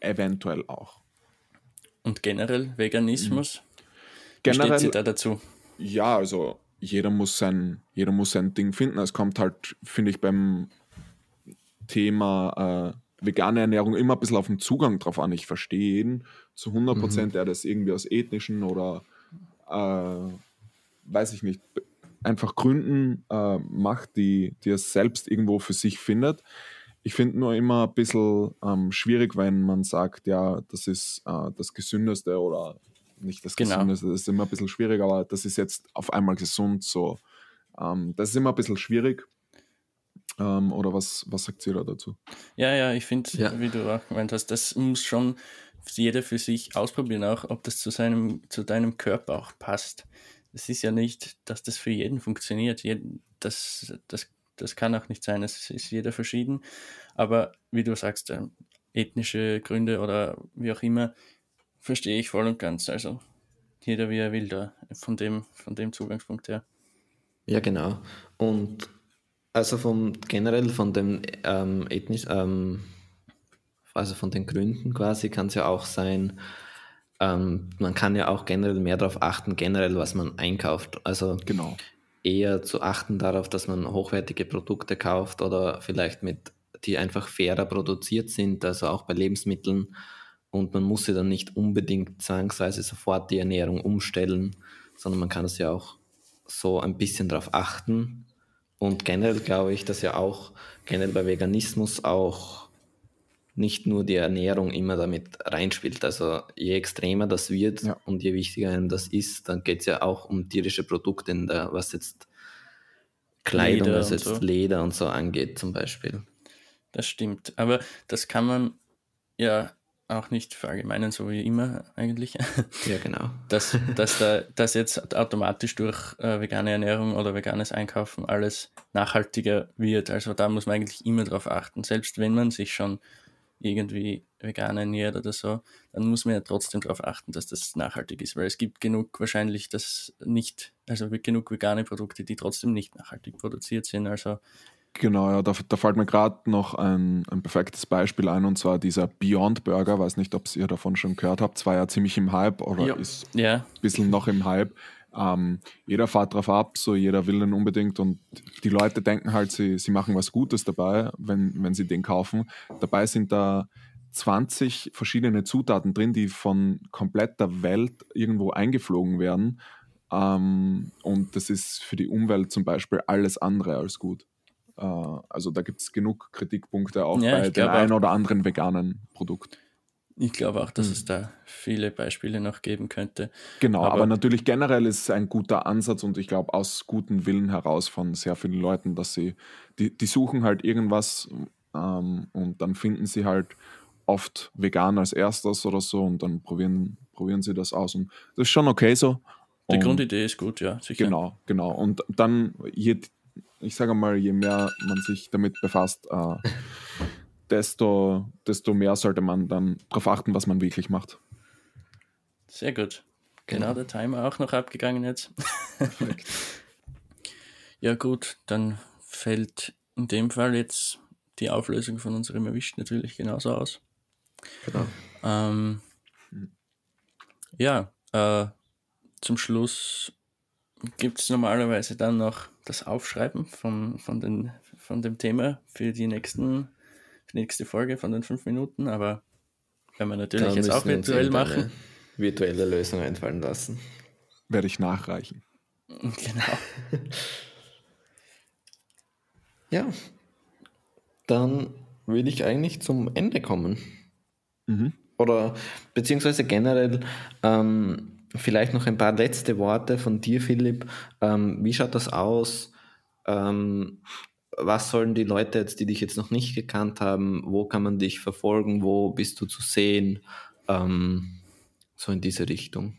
Speaker 1: ja. eventuell auch.
Speaker 2: Und generell Veganismus? Generell, Wie steht sie da dazu?
Speaker 1: Ja, also jeder muss sein, jeder muss sein Ding finden. Es kommt halt, finde ich, beim Thema äh, vegane Ernährung immer ein bisschen auf den Zugang drauf an. Ich verstehe jeden zu 100 Prozent, mhm. der das irgendwie aus ethnischen oder äh, weiß ich nicht, einfach Gründen äh, macht, die, die er selbst irgendwo für sich findet. Ich finde nur immer ein bisschen ähm, schwierig, wenn man sagt, ja, das ist äh, das Gesündeste oder nicht das genau. Gesündeste, das ist immer ein bisschen schwierig, aber das ist jetzt auf einmal gesund so. Ähm, das ist immer ein bisschen schwierig. Ähm, oder was, was sagt ihr da dazu?
Speaker 2: Ja, ja, ich finde, ja. wie du auch gemeint hast, das muss schon jeder für sich ausprobieren, auch ob das zu, seinem, zu deinem Körper auch passt. Es ist ja nicht, dass das für jeden funktioniert. Das, das, das kann auch nicht sein. Es ist jeder verschieden. Aber wie du sagst, äh, ethnische Gründe oder wie auch immer, verstehe ich voll und ganz. Also jeder wie er will da, von dem, von dem Zugangspunkt her.
Speaker 3: Ja, genau. Und also vom generell von dem ähm, ethnisch, ähm, also von den Gründen quasi kann es ja auch sein, ähm, man kann ja auch generell mehr darauf achten, generell was man einkauft. Also
Speaker 1: genau.
Speaker 3: eher zu achten darauf, dass man hochwertige Produkte kauft oder vielleicht mit, die einfach fairer produziert sind, also auch bei Lebensmitteln. Und man muss ja dann nicht unbedingt zwangsweise sofort die Ernährung umstellen, sondern man kann es ja auch so ein bisschen darauf achten, und generell glaube ich, dass ja auch generell bei Veganismus auch nicht nur die Ernährung immer damit reinspielt. Also je extremer das wird ja. und je wichtiger einem das ist, dann geht es ja auch um tierische Produkte, der, was jetzt Kleidung, Leder was jetzt so. Leder und so angeht zum Beispiel.
Speaker 2: Das stimmt. Aber das kann man ja auch nicht verallgemeinern, so wie immer eigentlich.
Speaker 3: Ja, genau.
Speaker 2: Dass, dass, da, dass jetzt automatisch durch äh, vegane Ernährung oder veganes Einkaufen alles nachhaltiger wird. Also da muss man eigentlich immer drauf achten. Selbst wenn man sich schon irgendwie vegan ernährt oder so, dann muss man ja trotzdem darauf achten, dass das nachhaltig ist, weil es gibt genug wahrscheinlich das nicht, also genug vegane Produkte, die trotzdem nicht nachhaltig produziert sind. Also
Speaker 1: Genau, ja, da, da fällt mir gerade noch ein, ein perfektes Beispiel ein und zwar dieser Beyond Burger. Weiß nicht, ob ihr davon schon gehört habt. Zwar ja ziemlich im Hype oder ja. ist ja. ein bisschen noch im Hype. Ähm, jeder fährt drauf ab, so jeder will den unbedingt und die Leute denken halt, sie, sie machen was Gutes dabei, wenn, wenn sie den kaufen. Dabei sind da 20 verschiedene Zutaten drin, die von komplett der Welt irgendwo eingeflogen werden. Ähm, und das ist für die Umwelt zum Beispiel alles andere als gut. Äh, also da gibt es genug Kritikpunkte auch ja, bei dem einen oder anderen veganen Produkt.
Speaker 2: Ich glaube auch, dass hm. es da viele Beispiele noch geben könnte.
Speaker 1: Genau, aber, aber, natürlich generell ist es ein guter Ansatz und ich glaube aus gutem Willen heraus von sehr vielen Leuten, dass sie, die, die suchen halt irgendwas ähm, und dann finden sie halt oft vegan als erstes oder so und dann probieren, probieren sie das aus und das ist schon okay so.
Speaker 2: Die und Grundidee ist gut, ja,
Speaker 1: sicher. Genau, genau. Und dann, je ich sage mal, je mehr man sich damit befasst, äh, desto, desto mehr sollte man dann darauf achten, was man wirklich macht.
Speaker 2: Sehr gut. Genau, der Timer auch noch abgegangen jetzt. Perfekt. ja, gut, dann fällt in dem Fall jetzt die Auflösung von unserem Erwischt natürlich genauso aus. Genau. Ähm, ja, äh, zum Schluss gibt es normalerweise dann noch das Aufschreiben von, von, den, von dem Thema für die nächsten, für die nächste Folge von den fünf Minuten, aber wenn wir natürlich jetzt auch virtuell machen.
Speaker 3: Virtuelle Lösung einfallen lassen.
Speaker 1: Werde ich nachreichen.
Speaker 2: Genau.
Speaker 3: Ja. Dann würde ich eigentlich zum Ende kommen.
Speaker 1: Mhm.
Speaker 3: Oder beziehungsweise generell ähm, vielleicht noch ein paar letzte Worte von dir, Philipp. Ähm, wie schaut das aus? Ähm, was sollen die Leute jetzt, die dich jetzt noch nicht gekannt haben, wo kann man dich verfolgen, wo bist du zu sehen? Ähm, so in diese Richtung.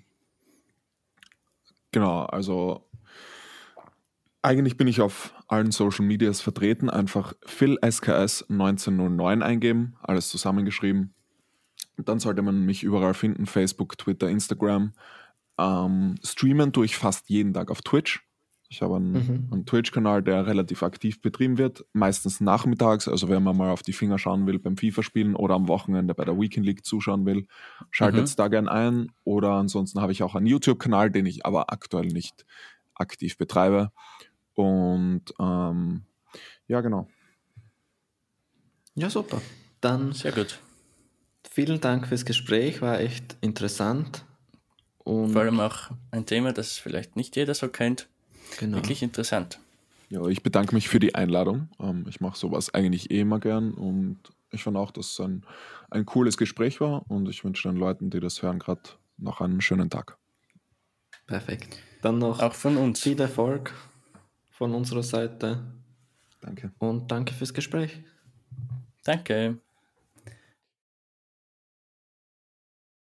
Speaker 1: Genau, also eigentlich bin ich auf allen Social Medias vertreten. Einfach Phil SKS 1909 eingeben, alles zusammengeschrieben. Dann sollte man mich überall finden: Facebook, Twitter, Instagram. Ähm, streamen tue ich fast jeden Tag auf Twitch. Ich habe einen,
Speaker 3: Mhm.
Speaker 1: einen Twitch-Kanal, der relativ aktiv betrieben wird, meistens nachmittags. Also, wenn man mal auf die Finger schauen will beim FIFA-Spielen oder am Wochenende bei der Weekend League zuschauen will, schaltet
Speaker 2: Mhm.
Speaker 1: da gern ein. Oder ansonsten habe ich auch einen YouTube-Kanal, den ich aber aktuell nicht aktiv betreibe. Und ähm, ja, genau.
Speaker 3: Ja, super. Dann
Speaker 2: Sehr gut.
Speaker 3: vielen Dank fürs Gespräch, war echt interessant. Und
Speaker 2: Vor allem auch ein Thema, das vielleicht nicht jeder so kennt.
Speaker 3: genau.
Speaker 2: Wirklich interessant.
Speaker 1: Ja, ich bedanke mich für die Einladung. Ähm, ich mache sowas eigentlich eh immer gern und ich fand auch, dass es ein, ein cooles Gespräch war und ich wünsche den Leuten, die das hören, gerade noch einen schönen Tag.
Speaker 3: Perfekt. Dann noch
Speaker 2: Auch von uns.
Speaker 3: viel Erfolg von unserer Seite
Speaker 1: Danke.
Speaker 3: und danke fürs Gespräch.
Speaker 2: Danke.